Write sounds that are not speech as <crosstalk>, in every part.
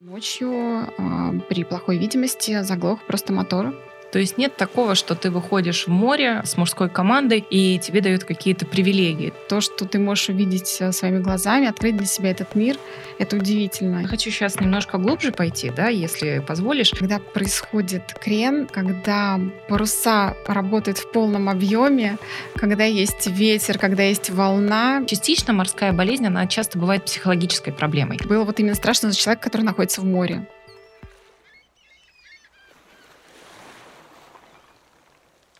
Ночью э, при плохой видимости заглох просто мотор. То есть нет такого, что ты выходишь в море с мужской командой и тебе дают какие-то привилегии. То, что ты можешь увидеть э, своими глазами, открыть для себя этот мир, это удивительно. Я хочу сейчас немножко глубже пойти, да, если позволишь. Когда происходит крен, когда паруса работают в полном объеме, когда есть ветер, когда есть волна. Частично морская болезнь, она часто бывает психологической проблемой. Было вот именно страшно за человека, который находится в море.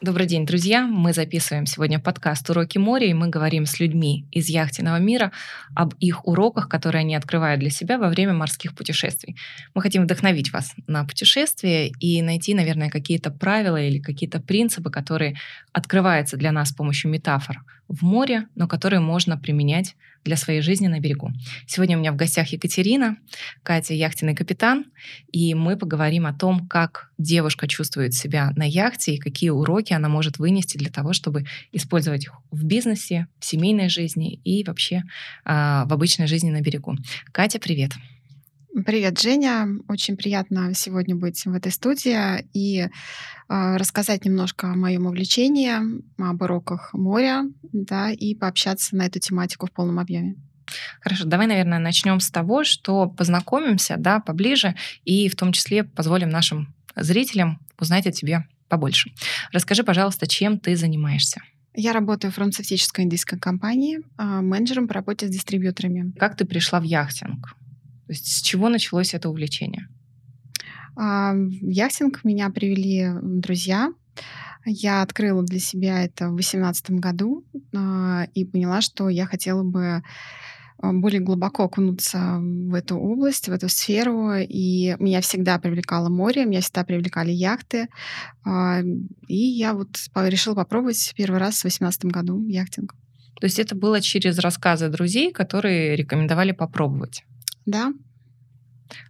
Добрый день, друзья! Мы записываем сегодня подкаст «Уроки моря», и мы говорим с людьми из яхтенного мира об их уроках, которые они открывают для себя во время морских путешествий. Мы хотим вдохновить вас на путешествие и найти, наверное, какие-то правила или какие-то принципы, которые открываются для нас с помощью метафор в море, но которые можно применять для своей жизни на берегу. Сегодня у меня в гостях Екатерина, Катя яхтенный капитан, и мы поговорим о том, как девушка чувствует себя на яхте и какие уроки она может вынести для того, чтобы использовать их в бизнесе, в семейной жизни и вообще э, в обычной жизни на берегу. Катя, привет! Привет, Женя. Очень приятно сегодня быть в этой студии и э, рассказать немножко о моем увлечении, об уроках моря, да, и пообщаться на эту тематику в полном объеме. Хорошо, давай, наверное, начнем с того, что познакомимся, да, поближе, и в том числе позволим нашим зрителям узнать о тебе побольше. Расскажи, пожалуйста, чем ты занимаешься? Я работаю в фармацевтической индийской компании, а, менеджером по работе с дистрибьюторами. Как ты пришла в яхтинг? То есть с чего началось это увлечение? А, в яхтинг меня привели друзья. Я открыла для себя это в 2018 году а, и поняла, что я хотела бы а, более глубоко окунуться в эту область, в эту сферу. И меня всегда привлекало море, меня всегда привлекали яхты. И я вот решила попробовать первый раз в 2018 году яхтинг. То есть это было через рассказы друзей, которые рекомендовали попробовать? Да.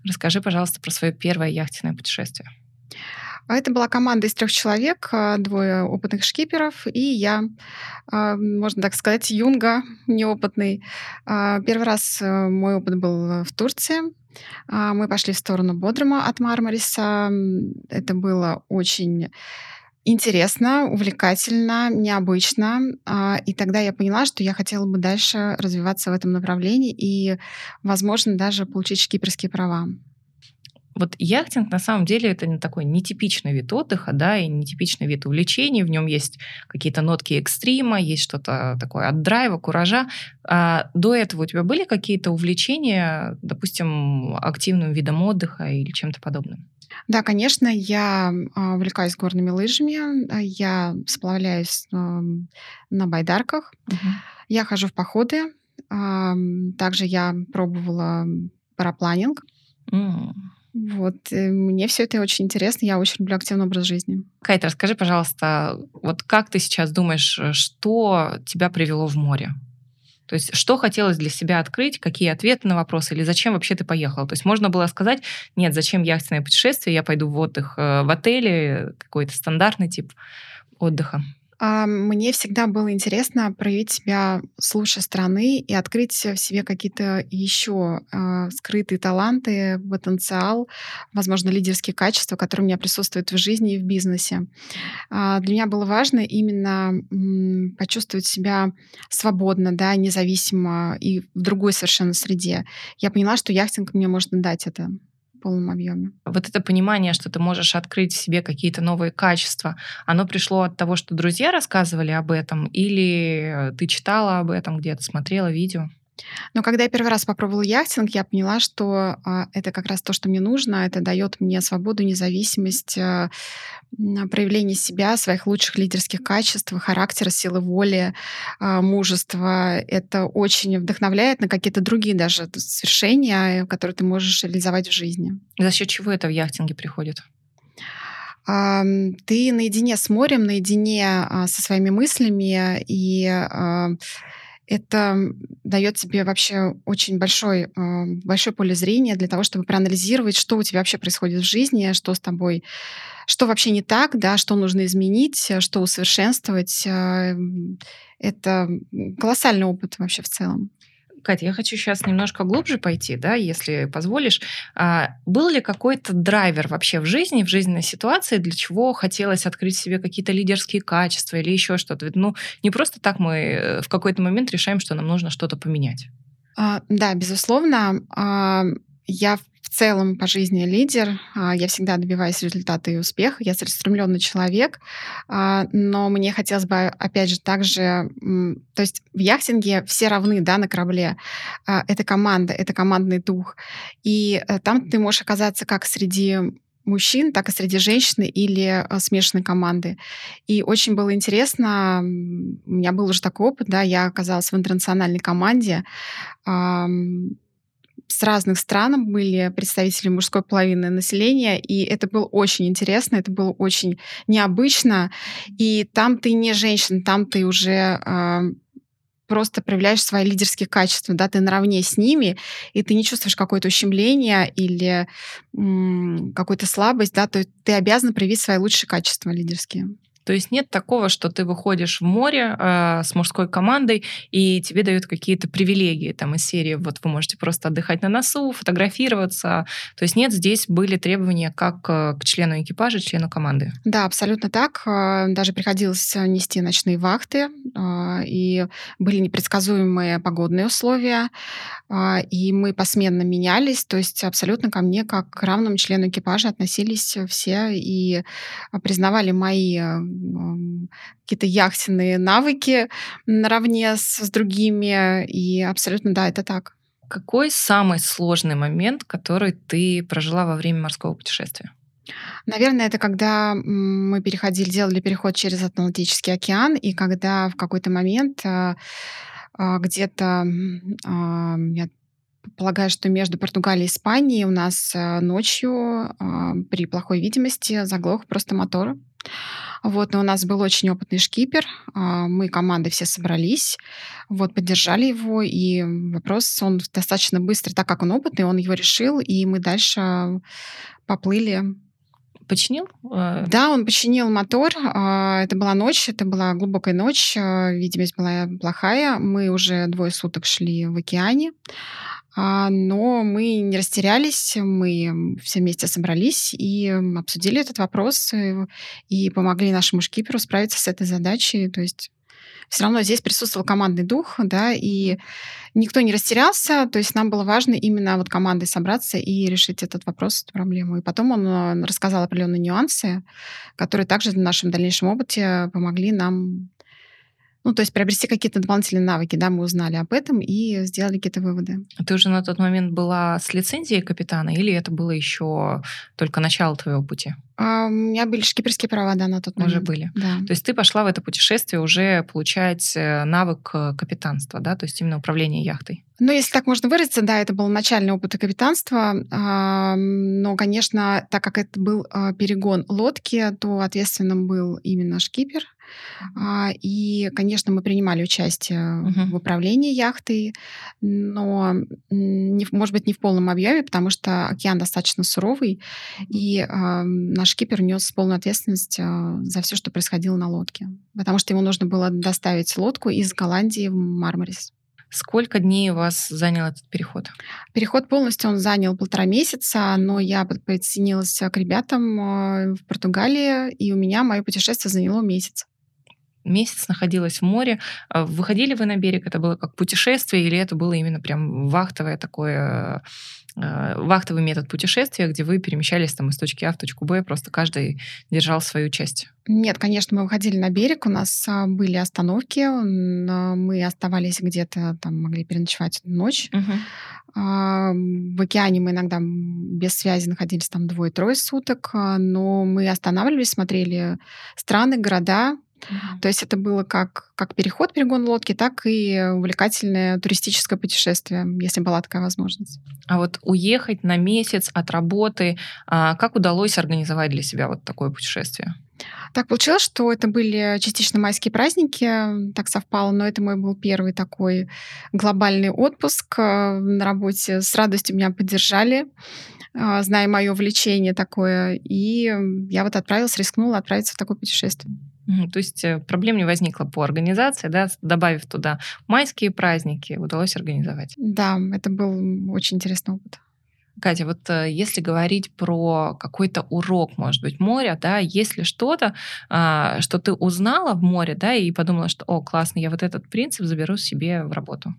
Расскажи, пожалуйста, про свое первое яхтенное путешествие. А это была команда из трех человек, а, двое опытных шкиперов и я, а, можно так сказать, юнга неопытный. Первый раз э, мой опыт был в Турции. Мы пошли в сторону Бодрума от Мармариса. Это было очень интересно, увлекательно, необычно. А, и тогда я поняла, что я хотела бы дальше развиваться в этом направлении и, возможно, даже получить шкиперские права. Вот яхтинг на самом деле это такой нетипичный вид отдыха, да, и нетипичный вид увлечений. В нем есть какие-то нотки экстрима, есть что-то такое от драйва, куража. А до этого у тебя были какие-то увлечения, допустим, активным видом отдыха или чем-то подобным? Да, конечно, я а, увлекаюсь горными лыжами, а, я сплавляюсь на байдарках, угу. я хожу в походы, также я пробовала парапланинг. Mm. Вот, э, мне все это очень интересно, я очень люблю активный образ жизни. Кайт, расскажи, пожалуйста, вот как ты сейчас думаешь, э, что тебя привело в море? То есть что хотелось для себя открыть, какие ответы на вопросы, или зачем вообще ты поехал? То есть можно было сказать, нет, зачем яхтенное путешествие, я пойду в отдых э, в отеле, какой-то стандартный тип отдыха. А, мне всегда было интересно проявить себя с лучшей стороны и открыть в себе какие-то еще а, скрытые таланты, потенциал, возможно, лидерские качества, которые у меня присутствуют в жизни и в бизнесе. А, для меня было важно именно почувствовать себя свободно, да, независимо и в другой совершенно среде. Я поняла, что яхтинг мне может дать это полном объеме. Вот это понимание, что ты можешь открыть в себе какие-то новые качества, оно пришло от того, что друзья рассказывали об этом, или ты читала об этом где-то, смотрела видео? Но когда я первый раз попробовала яхтинг, я поняла, что а, это как раз то, что мне нужно. Это дает мне свободу, независимость, а, проявление себя, своих лучших лидерских качеств, характера, силы воли, а, мужества. Это очень вдохновляет на какие-то другие даже свершения, которые ты можешь реализовать в жизни. За счет чего это в яхтинге приходит? Ты наедине с морем, наедине со своими мыслями и это дает тебе вообще очень большой, а, большое поле зрения для того, чтобы проанализировать, что у тебя вообще происходит в жизни, что с тобой, что вообще не так, да, что нужно изменить, что усовершенствовать. А, это колоссальный опыт вообще в целом. Катя, я хочу сейчас немножко глубже пойти, да, если позволишь. А, был ли какой-то драйвер вообще в жизни, в жизненной ситуации, для чего хотелось открыть себе какие-то лидерские качества или еще что-то? Ну, не просто так мы э, в какой-то момент решаем, что нам нужно что-то поменять. А, да, безусловно. А, я в целом по жизни лидер. А, я всегда добиваюсь результата и успеха. Я целеустремленный человек. А, но мне хотелось бы, опять же, также... То есть в яхтинге все равны да, на корабле. А, это команда, это командный дух. И э, там ты можешь оказаться как среди мужчин, так и среди женщин или смешанной команды. И очень было интересно, у меня был уже такой опыт, да, я оказалась в интернациональной команде, с разных стран были представители мужской половины населения, и это было очень интересно, это было очень необычно. И там ты не женщина, там ты уже э, просто проявляешь свои лидерские качества, да, ты наравне с ними, и ты не чувствуешь какое-то ущемление или м- какую-то слабость, да, то ты обязан проявить свои лучшие качества лидерские. То есть нет такого, что ты выходишь в море э, с мужской командой, и тебе дают какие-то привилегии там из серии, вот вы можете просто отдыхать на носу, фотографироваться. То есть нет, здесь были требования как э, к члену экипажа, члену команды. Да, абсолютно так. Э, даже приходилось нести ночные вахты, э, и были непредсказуемые погодные условия, и мы посменно менялись, то есть абсолютно ко мне как к равному члену экипажа относились все и признавали мои какие-то яхтенные навыки наравне с, с другими. И абсолютно, да, это так. Какой самый сложный момент, который ты прожила во время морского путешествия? Наверное, это когда мы переходили, делали переход через Атлантический океан, и когда в какой-то момент а, а, где-то, а, я полагаю, что между Португалией и Испанией у нас ночью при плохой видимости заглох просто мотор. Вот, но у нас был очень опытный шкипер, а, мы команды все собрались, вот, поддержали его, и вопрос, он достаточно быстро, так как он опытный, он его решил, и мы дальше поплыли починил? Э, да, он починил мотор. А, это была ночь, это была глубокая ночь, а, видимость была плохая. Мы уже двое суток шли в океане. А, но мы не растерялись, мы все вместе собрались и обсудили этот вопрос э, и помогли нашему шкиперу справиться с этой задачей. То есть все равно здесь присутствовал командный дух, да, и никто не растерялся, то есть нам было важно именно вот командой собраться и решить этот вопрос, эту проблему. И потом он э, рассказал определенные нюансы, которые также в нашем дальнейшем опыте помогли нам ну, то есть приобрести какие-то дополнительные навыки, да, мы узнали об этом и сделали какие-то выводы. А ты уже на тот момент была с лицензией капитана или это было еще только начало твоего пути? А, у меня были шкиперские права, да, на тот момент. Уже были. Да. То есть ты пошла в это путешествие уже получать э, навык э, капитанства, да, то есть именно управление яхтой. Ну, если так можно выразиться, да, это был начальный опыт капитанства. Но, конечно, так как это был а, перегон лодки, то ответственным был именно шкипер. А, и, конечно, мы принимали участие угу. в управлении яхтой, но, не, может быть, не в полном объеме, потому что океан достаточно суровый, и э, наш кипер нес полную ответственность э, за все, что происходило на лодке, потому что ему нужно было доставить лодку из Голландии в Мармарис. Сколько дней у вас занял этот переход? Переход полностью он занял полтора месяца, но я присоединилась к ребятам в Португалии, и у меня мое путешествие заняло месяц месяц находилась в море. А выходили вы на берег? Это было как путешествие или это было именно прям вахтовое такое э, вахтовый метод путешествия, где вы перемещались там из точки А в точку Б, просто каждый держал свою часть? Нет, конечно, мы выходили на берег, у нас а, были остановки, мы оставались где-то, там могли переночевать ночь. Угу. В океане мы иногда без связи находились там двое-трое суток, но мы останавливались, смотрели страны, города, Mm-hmm. То есть это было как, как переход, перегон лодки, так и увлекательное туристическое путешествие, если была такая возможность. А вот уехать на месяц от работы, а, как удалось организовать для себя вот такое путешествие? Так получилось, что это были частично майские праздники, так совпало, но это мой был первый такой глобальный отпуск э, на работе. С радостью меня поддержали, а, зная мое увлечение такое, и я вот отправилась, рискнула отправиться в такое путешествие. То есть э, проблем не возникло по организации, да, добавив туда майские праздники, удалось организовать. Да, это был очень интересный опыт. Катя, вот э, если говорить про какой-то урок, может быть, моря, да, есть ли что-то, а, что ты узнала в море, да, и подумала, что, о, классно, я вот этот принцип заберу себе в работу?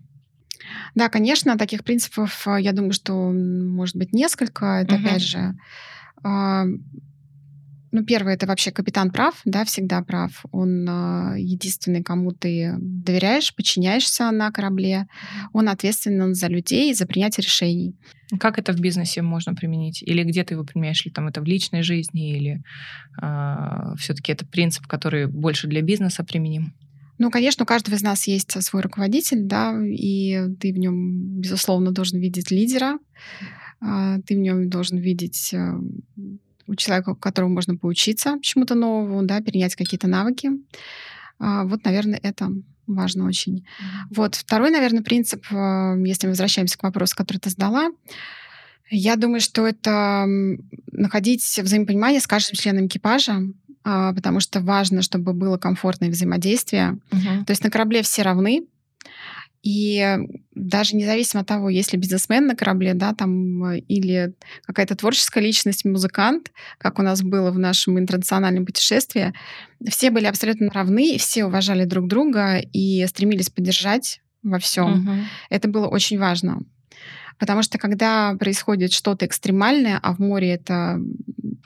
Да, конечно, таких принципов, а, я думаю, что может быть несколько. Это Мгм. опять же, а, ну, первое, это вообще капитан прав, да, всегда прав. Он а, единственный, кому ты доверяешь, подчиняешься на корабле. Он ответственен за людей, за принятие решений. Как это в бизнесе можно применить? Или где ты его применяешь? Или там это в личной жизни? Или все-таки это принцип, который больше для бизнеса применим? Ну, конечно, у каждого из нас есть а, свой руководитель, да, и ты в нем, безусловно, должен видеть лидера, а, ты в нем должен видеть а, у человека, у которого можно поучиться чему-то новому, да, перенять какие-то навыки. А, Вот, наверное, это важно очень. Вот второй, наверное, принцип, а, если мы возвращаемся к вопросу, который ты задала, я думаю, что это находить взаимопонимание с каждым членом экипажа, а, потому что важно, чтобы было комфортное взаимодействие. Мгм. То есть на корабле все равны, и даже независимо от того, есть ли бизнесмен на корабле, да, там, э, или какая-то творческая личность, музыкант, как у нас было в нашем интернациональном путешествии, все были абсолютно равны, все уважали друг друга и стремились поддержать во всем. Мгм. Это было очень важно. Потому что когда происходит что-то экстремальное, а в море это,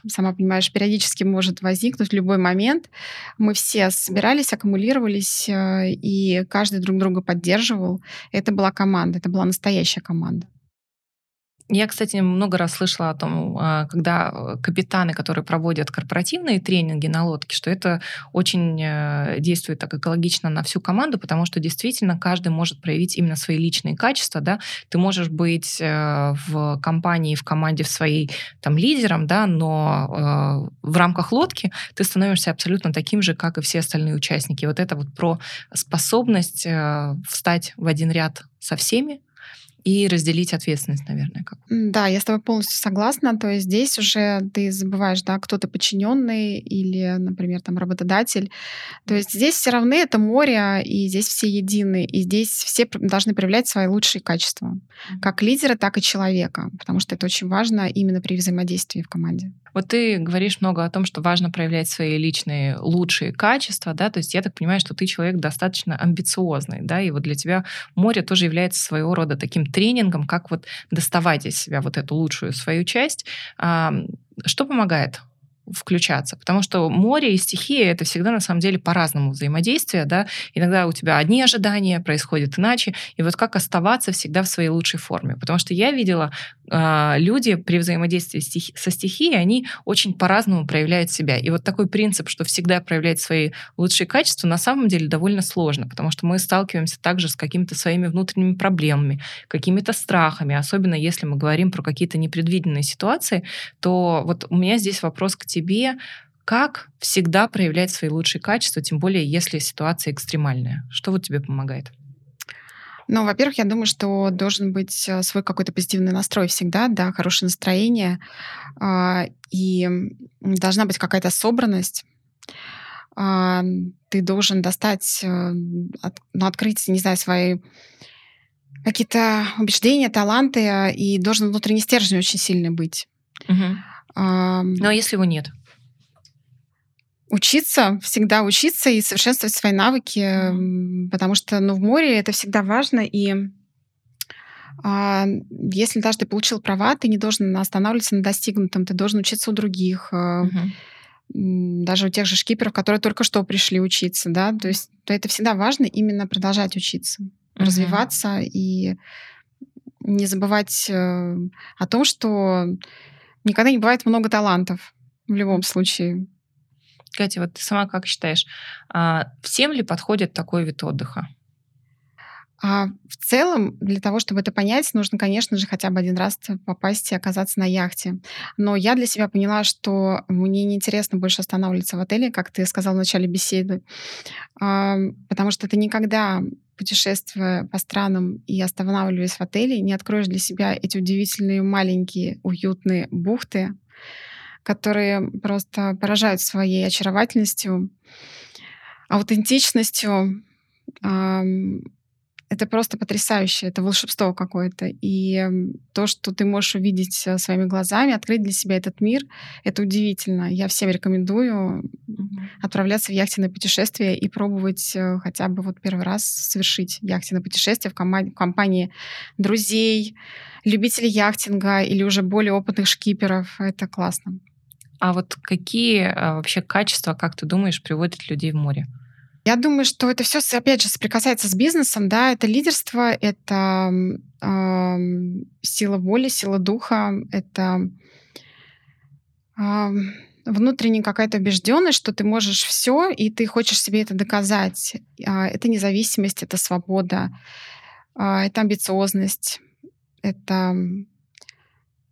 сама понимаешь, периодически может возникнуть в любой момент, мы все собирались, аккумулировались, э, и каждый друг друга поддерживал. Это была команда, это была настоящая команда. Я, кстати, много раз слышала о том, а, когда капитаны, которые проводят корпоративные тренинги на лодке, что это очень э, действует так экологично на всю команду, потому что действительно каждый может проявить именно свои личные качества, да. Ты можешь быть э, в компании, в команде в своей там лидером, да, но э, в рамках лодки ты становишься абсолютно таким же, как и все остальные участники. Вот это вот про способность встать в один ряд со всеми, и разделить ответственность, наверное, как. Да, я с тобой полностью согласна. То есть здесь уже ты забываешь, да, кто ты подчиненный или, например, там работодатель. То есть здесь все равны, это море, и здесь все едины, и здесь все должны проявлять свои лучшие качества, как лидера, так и человека, потому что это очень важно именно при взаимодействии в команде. Вот ты говоришь много о том, что важно проявлять свои личные лучшие качества, да, то есть я так понимаю, что ты человек достаточно амбициозный, да, и вот для тебя море тоже является своего рода таким тренингом, как вот доставать из себя вот эту лучшую свою часть. Что помогает включаться, потому что море и стихия это всегда на самом деле по-разному взаимодействие, да, иногда у тебя одни ожидания происходят иначе, и вот как оставаться всегда в своей лучшей форме, потому что я видела э, люди при взаимодействии со стихией, они очень по-разному проявляют себя, и вот такой принцип, что всегда проявлять свои лучшие качества, на самом деле довольно сложно, потому что мы сталкиваемся также с какими-то своими внутренними проблемами, какими-то страхами, особенно если мы говорим про какие-то непредвиденные ситуации, то вот у меня здесь вопрос к тебе. Как всегда проявлять свои лучшие качества, тем более если ситуация экстремальная? Что вот тебе помогает? Ну, во-первых, я думаю, что должен быть э, свой какой-то позитивный настрой всегда, да, хорошее настроение, а, и должна быть какая-то собранность. А, Ты должен достать, э, ну, открыть, не знаю, свои какие-то убеждения, таланты, а, и должен внутренний стержень очень сильный быть. Мгм. А если его нет? Учиться, всегда учиться и совершенствовать свои навыки, потому что, ну, в море это всегда важно, и а, если даже ты получил права, ты не должен останавливаться на достигнутом, ты должен учиться у других, м, даже у тех же шкиперов, которые только что пришли учиться, да, то есть то это всегда важно именно продолжать учиться, Мгм. развиваться и не забывать э, о том, что никогда не бывает много талантов в любом случае. Катя, вот ты сама как считаешь, а, всем ли подходит такой вид отдыха? А в целом, для того, чтобы это понять, нужно, конечно же, хотя бы один раз попасть и оказаться на яхте. Но я для себя поняла, что мне неинтересно больше останавливаться в отеле, как ты сказал в начале беседы, потому что ты никогда, путешествуя по странам и останавливаясь в отеле, не откроешь для себя эти удивительные маленькие уютные бухты, которые просто поражают своей очаровательностью. аутентичностью. Это просто потрясающе, это волшебство какое-то. И то, что ты можешь увидеть э, своими глазами, открыть для себя этот мир, это удивительно. Я всем рекомендую отправляться в яхтенное путешествие и пробовать э, хотя бы вот первый раз совершить яхтенное путешествие в, команде, в компании друзей, любителей яхтинга или уже более опытных шкиперов. Это классно. А вот какие а, вообще качества, как ты думаешь, приводят людей в море? Я думаю, что это все, опять же, соприкасается с бизнесом, да, это лидерство, это э, сила воли, сила духа, это э, внутренняя какая-то убежденность, что ты можешь все, и ты хочешь себе это доказать. Э, это независимость, это свобода, э, это амбициозность, это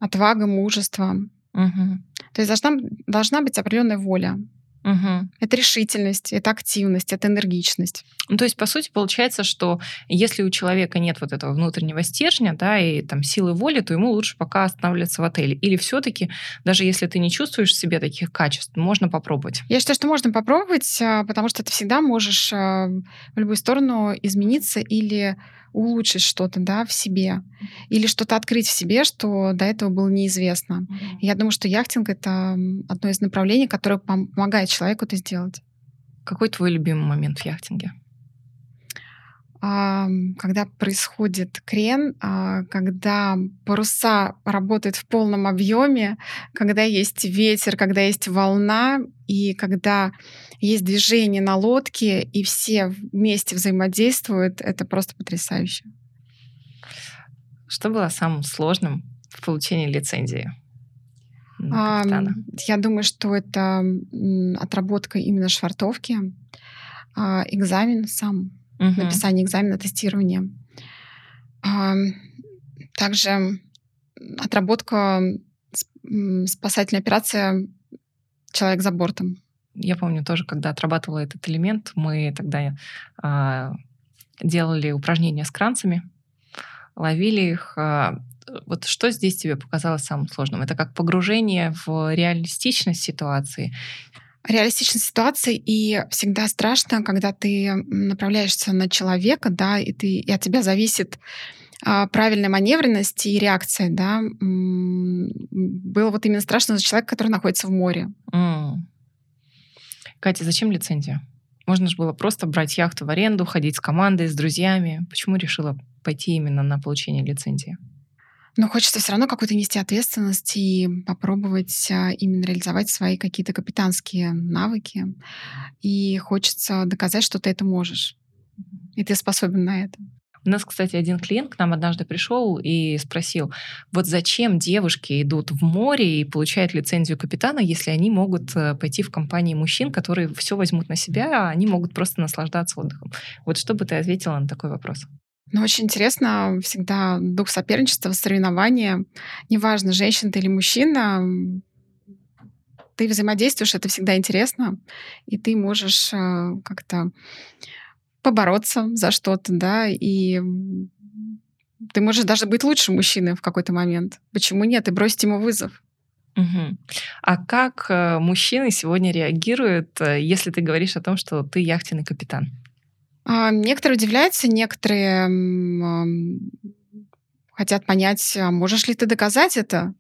отвага, мужество. Угу. То есть должна, должна быть определенная воля. Угу. Это решительность, это активность, это энергичность. Ну, то есть, по сути, получается, что если у человека нет вот этого внутреннего стержня, да, и там силы воли, то ему лучше пока останавливаться в отеле. Или все-таки, даже если ты не чувствуешь в себе таких качеств, можно попробовать? Я считаю, что можно попробовать, а, потому что ты всегда можешь а, в любую сторону измениться или улучшить что-то да, в себе или что-то открыть в себе, что до этого было неизвестно. Mm-hmm. Я думаю, что яхтинг — это одно из направлений, которое помогает человеку это сделать. Какой твой любимый момент в яхтинге? Когда происходит крен, а, когда паруса работают в полном объеме, когда есть ветер, когда есть волна, и когда есть движение на лодке, и все вместе взаимодействуют, это просто потрясающе. Что было самым сложным в получении лицензии? А, я думаю, что это отработка именно швартовки, а, экзамен сам угу. написание экзамена, тестирование. Также отработка спасательной операции «Человек за бортом». Я помню тоже, когда отрабатывала этот элемент, мы тогда э, делали упражнения с кранцами, ловили их. Э, вот что здесь тебе показалось самым сложным? Это как погружение в реалистичность ситуации реалистичной ситуации, и всегда страшно, когда ты направляешься на человека, да, и, ты, и от тебя зависит а, правильная маневренность и реакция, да. Было вот именно страшно за человека, который находится в море. Mm. Катя, зачем лицензия? Можно же было просто брать яхту в аренду, ходить с командой, с друзьями. Почему решила пойти именно на получение лицензии? Но хочется все равно какую-то нести ответственность и попробовать а, именно реализовать свои какие-то капитанские навыки. И хочется доказать, что ты это можешь. И ты способен на это. У нас, кстати, один клиент к нам однажды пришел и спросил, вот зачем девушки идут в море и получают лицензию капитана, если они могут э, пойти в компании мужчин, которые все возьмут на себя, а они могут просто наслаждаться отдыхом. Вот что бы ты ответила на такой вопрос? Ну, очень интересно всегда дух соперничества, соревнования. Неважно, женщина ты или мужчина, ты взаимодействуешь, это всегда интересно, и ты можешь э, как-то побороться за что-то, да, и ты можешь даже быть лучше мужчины в какой-то момент. Почему нет? И бросить ему вызов. Угу. А как э, мужчины сегодня реагируют, э, если ты говоришь о том, что ты яхтенный капитан? А, некоторые удивляются, некоторые хотят понять, а можешь ли ты доказать это.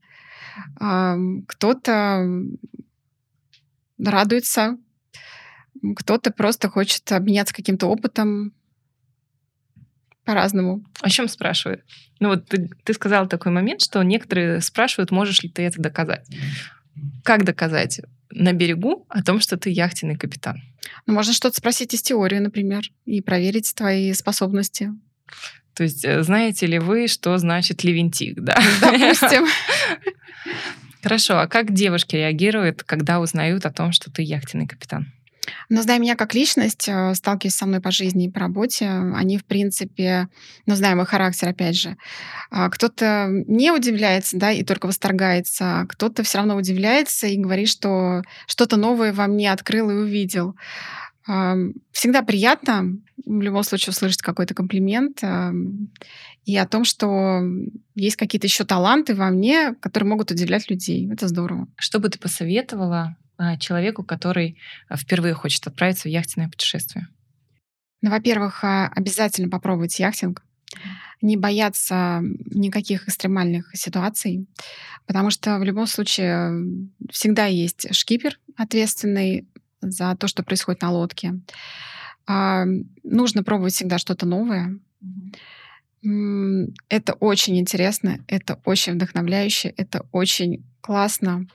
А, кто-то радуется, кто-то просто хочет обменяться каким-то опытом по-разному. О чем спрашивают? Ну вот ты, ты сказала такой момент, что некоторые спрашивают, можешь ли ты это доказать. Как доказать? на берегу о том, что ты яхтенный капитан. Ну, можно что-то спросить из теории, например, и проверить твои способности. То есть э, знаете ли вы, что значит левентик, да? Допустим. <laughs> Хорошо, а как девушки реагируют, когда узнают о том, что ты яхтенный капитан? Но зная меня как личность, э, сталкиваясь со мной по жизни и по работе, они, в принципе, ну, зная мой характер, опять же, а, кто-то не удивляется, да, и только восторгается, а кто-то все равно удивляется и говорит, что что-то новое во мне открыл и увидел. Всегда приятно в любом случае услышать какой-то комплимент и о том, что есть какие-то еще таланты во мне, которые могут удивлять людей. Это здорово. Что бы ты посоветовала человеку, который а, впервые хочет отправиться в яхтенное путешествие? Ну, во-первых, а, обязательно попробовать яхтинг. Не бояться никаких экстремальных ситуаций, потому что в любом случае всегда есть шкипер, ответственный за то, что происходит на лодке. А, нужно пробовать всегда что-то новое. Это очень интересно, это очень вдохновляюще, это очень классно,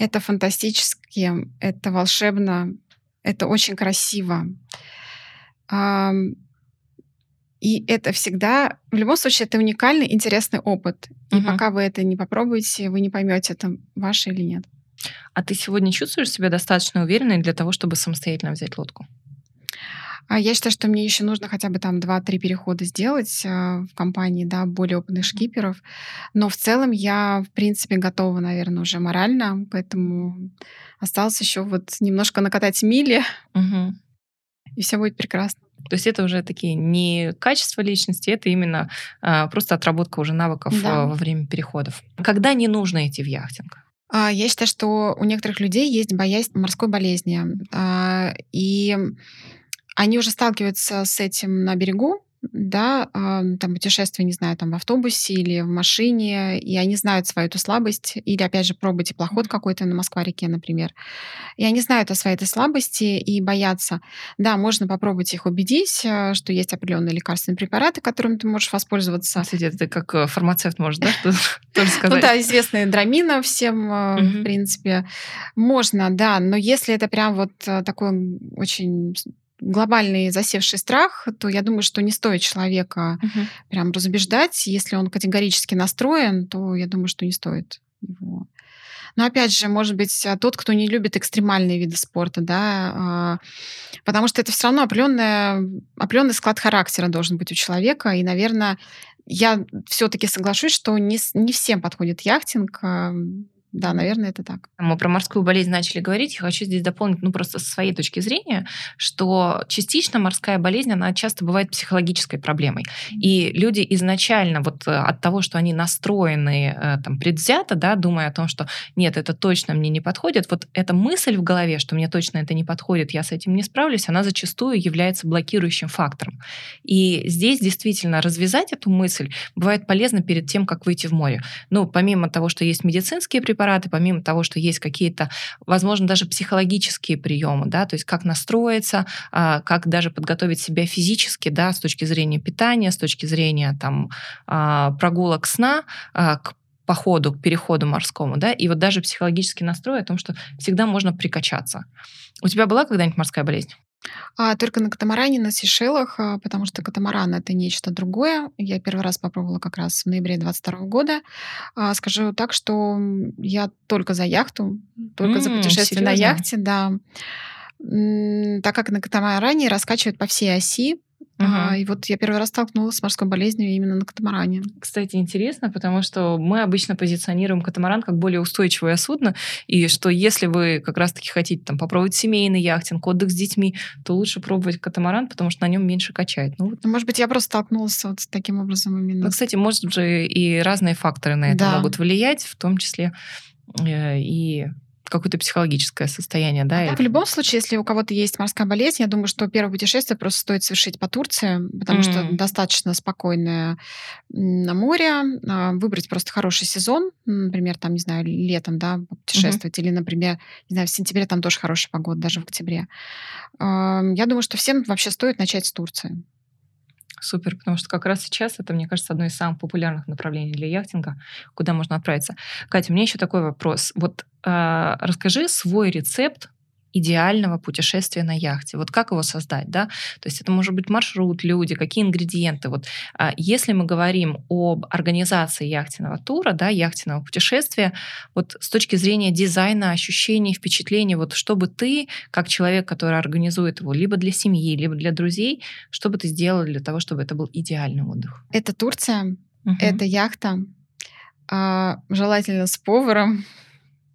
это фантастически, это волшебно, это очень красиво. И это всегда, в любом случае, это уникальный, интересный опыт. И угу. пока вы это не попробуете, вы не поймете, это ваше или нет. А ты сегодня чувствуешь себя достаточно уверенной для того, чтобы самостоятельно взять лодку? А я считаю, что мне еще нужно хотя бы там 2-3 перехода сделать э, в компании, да, более опытных шкиперов. Но в целом я, в принципе, готова, наверное, уже морально, поэтому осталось еще вот немножко накатать мили, угу. и все будет прекрасно. То есть это уже такие не качества личности, это именно а, просто отработка уже навыков да. во время переходов. Когда не нужно идти в яхтинг? А, я считаю, что у некоторых людей есть боязнь морской болезни. А, и они уже сталкиваются с этим на берегу, да, там путешествие, не знаю, там в автобусе или в машине, и они знают свою эту слабость, или, опять же, пробуют теплоход какой-то на Москва-реке, например, и они знают о своей этой слабости и боятся. Да, можно попробовать их убедить, э, что есть определенные лекарственные препараты, которыми ты можешь воспользоваться. Кстати, это как э, фармацевт может, да, <laughs> тоже сказать? Ну да, известная драмина всем, э, в принципе. Можно, да, но если это прям вот такой очень глобальный засевший страх, то я думаю, что не стоит человека угу. прям разубеждать. Если он категорически настроен, то я думаю, что не стоит его. Но опять же, может быть, а, тот, кто не любит экстремальные виды спорта, да, а, потому что это все равно определенный, определенный склад характера должен быть у человека. И, наверное, я все-таки соглашусь, что не, не всем подходит яхтинг. Да, наверное, это так. Мы про морскую болезнь начали говорить. Я хочу здесь дополнить, ну, просто со своей точки зрения, что частично морская болезнь, она часто бывает психологической проблемой. И люди изначально вот э, от того, что они настроены э, там предвзято, да, думая о том, что нет, это точно мне не подходит, вот эта мысль в голове, что мне точно это не подходит, я с этим не справлюсь, она зачастую является блокирующим фактором. И здесь действительно развязать эту мысль бывает полезно перед тем, как выйти в море. Ну, помимо того, что есть медицинские препараты, препараты, помимо того, что есть какие-то, возможно, даже психологические приемы, да, то есть как настроиться, а, как даже подготовить себя физически, да, с точки зрения питания, с точки зрения там а, прогулок сна, а, к походу, к переходу морскому, да, и вот даже психологический настрой о том, что всегда можно прикачаться. У тебя была когда-нибудь морская болезнь? А, только на катамаране на Сейшелах, а, потому что катамаран это нечто другое. Я первый раз попробовала как раз в ноябре 22 года. А, скажу так, что я только за яхту, только за путешествие на яхте, да. Так как на катамаране раскачивают по всей оси, Ага. И вот я первый раз столкнулась с морской болезнью именно на катамаране. Кстати, интересно, потому что мы обычно позиционируем катамаран как более устойчивое судно, и что если вы как раз-таки хотите там попробовать семейный яхтинг, отдых с детьми, то лучше пробовать катамаран, потому что на нем меньше качает. Ну, вот. Может быть, я просто столкнулась вот с таким образом именно. Ну, кстати, может же и разные факторы на это да. могут влиять, в том числе э, и какое-то психологическое состояние, да? А в любом случае, если у кого-то есть морская болезнь, я думаю, что первое путешествие просто стоит совершить по Турции, потому mm. что достаточно спокойное на море, а, выбрать просто хороший сезон, например, там, не знаю, летом, да, путешествовать, mm-hmm. или, например, не знаю, в сентябре там тоже хорошая погода, даже в октябре. Я думаю, что всем вообще стоит начать с Турции. Супер, потому что как раз сейчас это, мне кажется, одно из самых популярных направлений для яхтинга, куда можно отправиться. Катя, у меня еще такой вопрос. Вот э, расскажи свой рецепт идеального путешествия на яхте? Вот как его создать, да? То есть это может быть маршрут, люди, какие ингредиенты. Вот а, если мы говорим об организации яхтенного тура, да, яхтенного путешествия, вот с точки зрения дизайна, ощущений, впечатлений, вот чтобы ты, как человек, который организует его либо для семьи, либо для друзей, что бы ты сделал для того, чтобы это был идеальный отдых? Это Турция, угу. это яхта, а, желательно с поваром,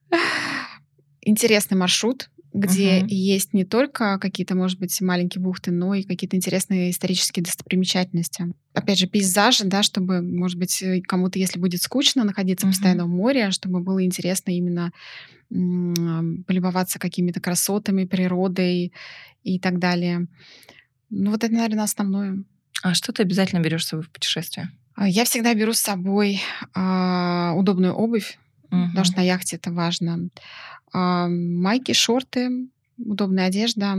<laughs> интересный маршрут, где угу. есть не только какие-то, может быть, маленькие бухты, но и какие-то интересные исторические достопримечательности. Опять же, пейзажи, да, чтобы, может быть, э, кому-то, если будет скучно находиться угу. постоянно в море, чтобы было интересно именно полюбоваться какими-то красотами, природой и так далее. Ну, вот это, наверное, основное. А что ты обязательно берешь с собой в путешествие? А, я всегда беру с собой а, удобную обувь, угу. потому что на яхте это важно. А, майки, шорты, удобная одежда,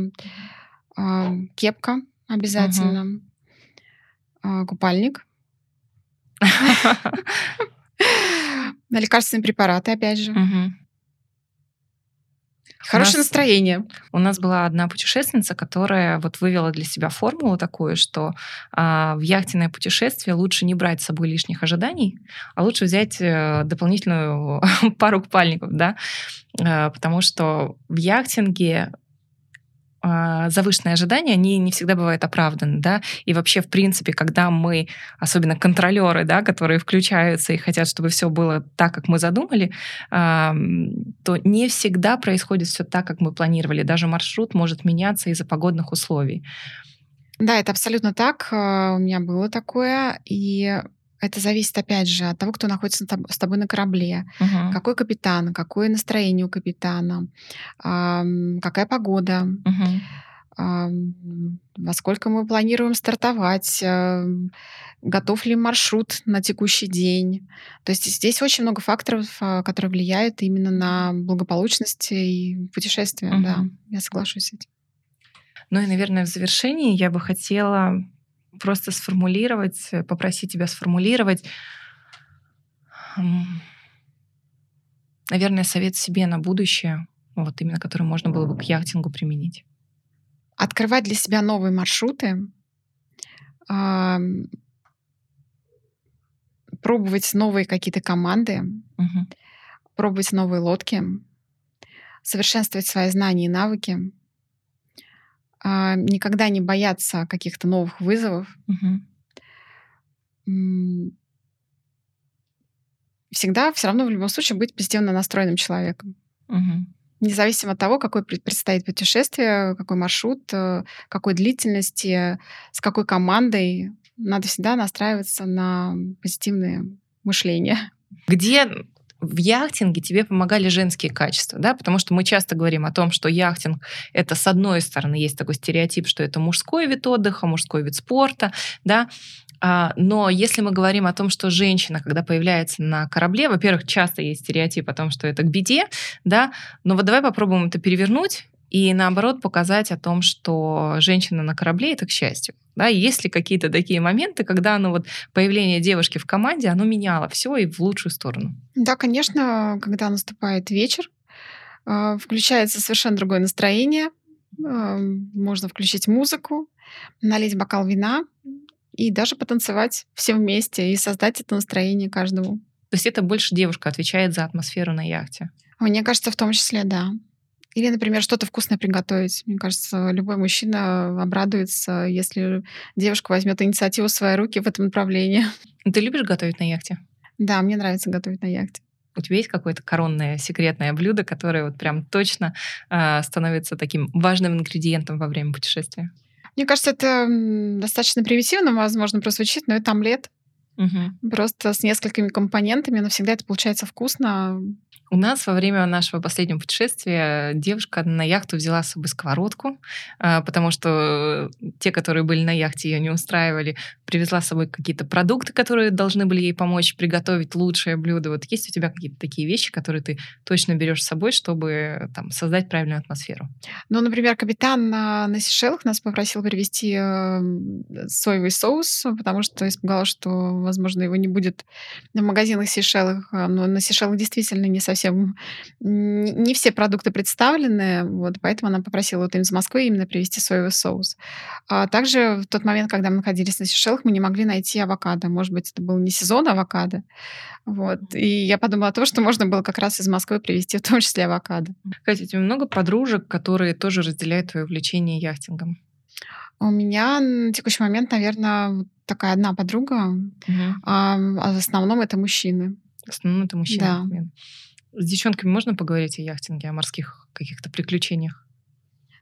а, кепка обязательно, угу. а, купальник. <laughs> <laughs> Лекарственные препараты, опять же. Хорошее нас, настроение. У нас была одна путешественница, которая вот вывела для себя формулу такую, что а, в яхтенное путешествие лучше не брать с собой лишних ожиданий, а лучше взять а, дополнительную <laughs> пару купальников, да, а, потому что в яхтинге завышенные ожидания, они не всегда бывают оправданы, да, и вообще, в принципе, когда мы, особенно контролеры, да, которые включаются и хотят, чтобы все было так, как мы задумали, то не всегда происходит все так, как мы планировали. Даже маршрут может меняться из-за погодных условий. Да, это абсолютно так. А, у меня было такое, и это зависит, опять же, от того, кто находится с тобой на корабле. Угу. Какой капитан, какое настроение у капитана, какая погода, угу. во сколько мы планируем стартовать, готов ли маршрут на текущий день. То есть здесь очень много факторов, а, которые влияют именно на благополучность и путешествие. Угу. Да, я соглашусь с этим. Ну и, наверное, в завершении я бы хотела просто сформулировать, э, попросить тебя сформулировать, наверное, совет себе на будущее, вот именно который можно было бы к яхтингу применить. Открывать для себя новые маршруты, пробовать новые какие-то команды, угу. пробовать новые лодки, совершенствовать свои знания и навыки, никогда не бояться каких-то новых вызовов. Угу. Всегда все равно в любом случае быть позитивно настроенным человеком. Угу. Независимо от того, какое предстоит путешествие, какой маршрут, э, какой длительности, с какой командой, надо всегда настраиваться на позитивное мышление. Где в яхтинге тебе помогали женские качества, да, потому что мы часто говорим о том, что яхтинг — это, с одной стороны, есть такой стереотип, что это мужской вид отдыха, мужской вид спорта, да, а, но если мы говорим о том, что женщина, когда появляется на корабле, во-первых, часто есть стереотип о том, что это к беде, да, но вот давай попробуем это перевернуть и наоборот показать о том, что женщина на корабле это к счастью. Да, есть ли какие-то такие моменты, когда ну, вот, появление девушки в команде, оно меняло все и в лучшую сторону? Да, конечно, когда наступает вечер, а, включается совершенно другое настроение, а, можно включить музыку, налить бокал вина и даже потанцевать все вместе и создать это настроение каждому. То есть это больше девушка отвечает за атмосферу на яхте? Мне кажется, в том числе, да. Или, например, что-то вкусное приготовить. Мне кажется, любой мужчина обрадуется, если девушка возьмет инициативу в свои руки в этом направлении. <laughs> Ты любишь готовить на яхте? Да, мне нравится готовить на яхте. У тебя есть какое-то коронное секретное блюдо, которое вот прям точно э, становится таким важным ингредиентом во время путешествия? Мне кажется, это достаточно примитивно, возможно, прозвучит, но это омлет. Угу. Просто с несколькими компонентами, но всегда это получается вкусно. У нас во время нашего последнего путешествия девушка на яхту взяла с собой сковородку, а, потому что те, которые были на яхте, ее не устраивали. Привезла с собой какие-то продукты, которые должны были ей помочь приготовить лучшее блюдо. Вот есть у тебя какие-то такие вещи, которые ты точно берешь с собой, чтобы там, создать правильную атмосферу? Ну, например, капитан на, на Сейшелах нас попросил привезти э, соевый соус, потому что испугалась, что, возможно, его не будет в магазинах Сейшелах. Но на Сейшелах действительно не совсем не все продукты представлены, вот, поэтому она попросила вот им из Москвы именно привезти соевый соус. А также в тот момент, когда мы находились на Сейшелах, мы не могли найти авокадо. Может быть, это был не сезон авокадо. Вот. И я подумала о том, что можно было как раз из Москвы привезти в том числе авокадо. Катя, у тебя много подружек, которые тоже разделяют твое увлечение яхтингом? У меня на текущий момент, наверное, такая одна подруга, угу. а в основном это мужчины. В основном это мужчины. Да. С девчонками можно поговорить о яхтинге, о морских каких-то приключениях?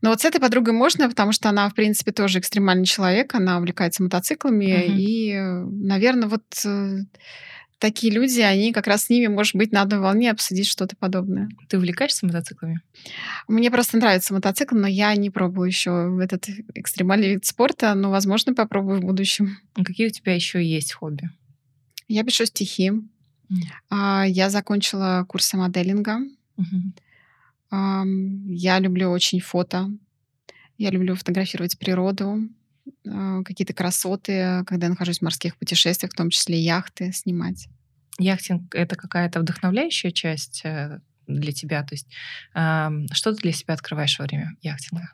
Но вот с этой подругой можно, потому что она, в принципе, тоже экстремальный человек, она увлекается мотоциклами, Мгм. и, наверное, вот э, такие люди, они как раз с ними, может быть, на одной волне обсудить что-то подобное. Ты увлекаешься мотоциклами? Мне просто нравится мотоцикл, но я не пробую еще этот экстремальный вид спорта, но, возможно, попробую в будущем. А Какие у тебя еще есть хобби? Я пишу стихи. А, Я закончила курсы моделинга. Мгм. Я люблю очень фото. Я люблю фотографировать природу, а, какие-то красоты, когда я нахожусь в морских путешествиях, в том числе яхты снимать. Яхтинг это какая-то вдохновляющая часть э, для тебя? То есть что ты для себя открываешь во время яхтинга?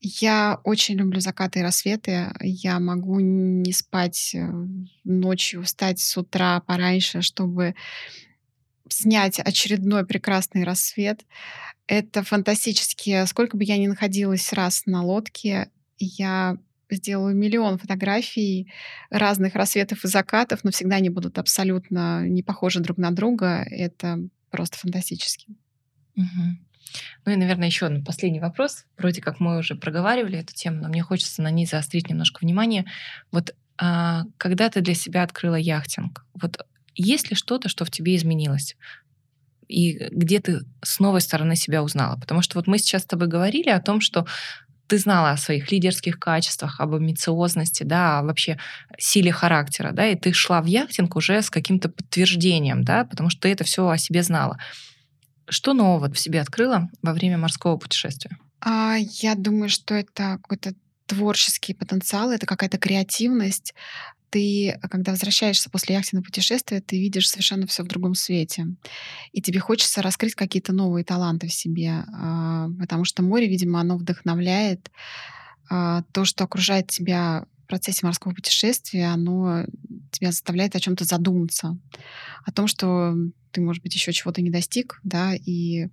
Я очень люблю закаты и рассветы. Я могу не спать э, ночью, встать с утра пораньше, чтобы снять очередной прекрасный рассвет. Это фантастически. Сколько бы я ни находилась раз на лодке, я сделаю миллион фотографий разных рассветов и закатов, но всегда они будут абсолютно не похожи друг на друга. Это просто фантастически. Мгм. Ну и, наверное, еще один последний вопрос. Вроде как мы уже проговаривали эту тему, но мне хочется на ней заострить немножко внимание. Вот а, когда ты для себя открыла яхтинг, вот есть ли что-то, что в тебе изменилось? И где ты с новой стороны себя узнала? Потому что вот мы сейчас с тобой говорили о том, что ты знала о своих лидерских качествах, об амбициозности, да, о вообще силе характера, да, и ты шла в яхтинг уже с каким-то подтверждением, да, потому что ты это все о себе знала. Что нового в себе открыла во время морского путешествия? А, я думаю, что это какой-то творческий потенциал, это какая-то креативность. Ты, а, когда возвращаешься после яхтенного путешествия, ты видишь совершенно все в другом свете. И тебе хочется раскрыть какие-то новые таланты в себе, а, потому что море, видимо, оно вдохновляет. А, то, что окружает тебя в процессе морского путешествия, оно тебя заставляет о чем то задуматься. О том, что ты, может быть, еще чего-то не достиг, да, и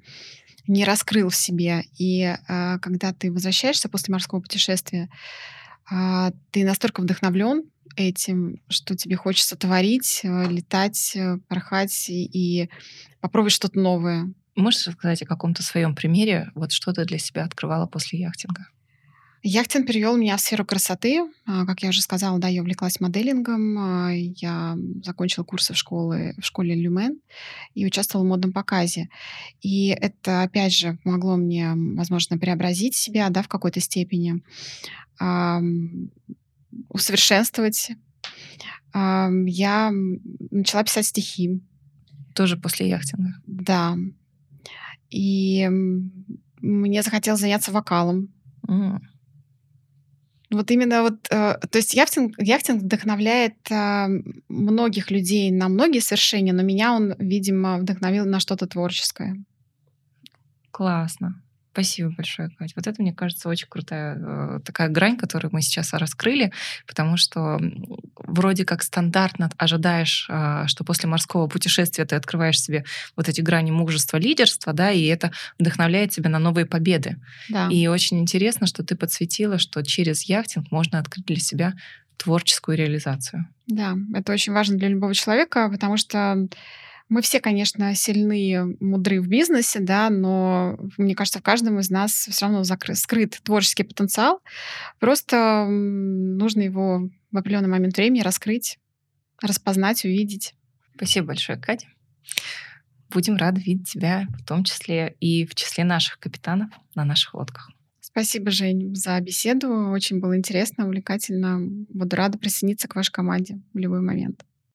не раскрыл в себе. И когда ты возвращаешься после морского путешествия, ты настолько вдохновлен этим, что тебе хочется творить, э, летать, э, порхать и, попробовать что-то новое. Можешь рассказать о каком-то своем примере, вот что ты для себя открывала после яхтинга? Яхтинг перевел меня в сферу красоты. А, Как я уже сказала, да, я увлеклась моделингом. а, Я закончила курсы в школе, в школе Люмен и участвовала в модном показе. И это, опять же, помогло мне, возможно, преобразить себя да, в какой-то степени, усовершенствовать. Я начала писать стихи, Тоже после яхтинга. да. И мне захотелось заняться вокалом. М, Вот именно вот, э, то есть яхтинг, яхтинг вдохновляет а, многих людей на многие свершения, но меня он, видимо, вдохновил на что-то творческое. Классно. Спасибо большое, Кать. Вот это, мне кажется, очень крутая э, такая грань, которую мы сейчас раскрыли, потому что вроде как стандартно ожидаешь, а, что после морского путешествия ты открываешь себе вот эти грани мужества, лидерства, да, и это вдохновляет тебя на новые победы. Да, И очень интересно, что ты подсветила, что через яхтинг можно открыть для себя творческую реализацию. да, это очень важно для любого человека, потому что мы все, конечно, сильны, мудры в бизнесе, да, но мне кажется, в каждом из нас все равно закры- скрыт творческий потенциал. Просто нужно его в определенный момент времени раскрыть, распознать, увидеть. Спасибо большое, Катя. Будем рады видеть тебя в том числе и в числе наших капитанов на наших лодках. Спасибо, Жень, за беседу. Очень было интересно, увлекательно. Буду рада присоединиться к вашей команде в любой момент.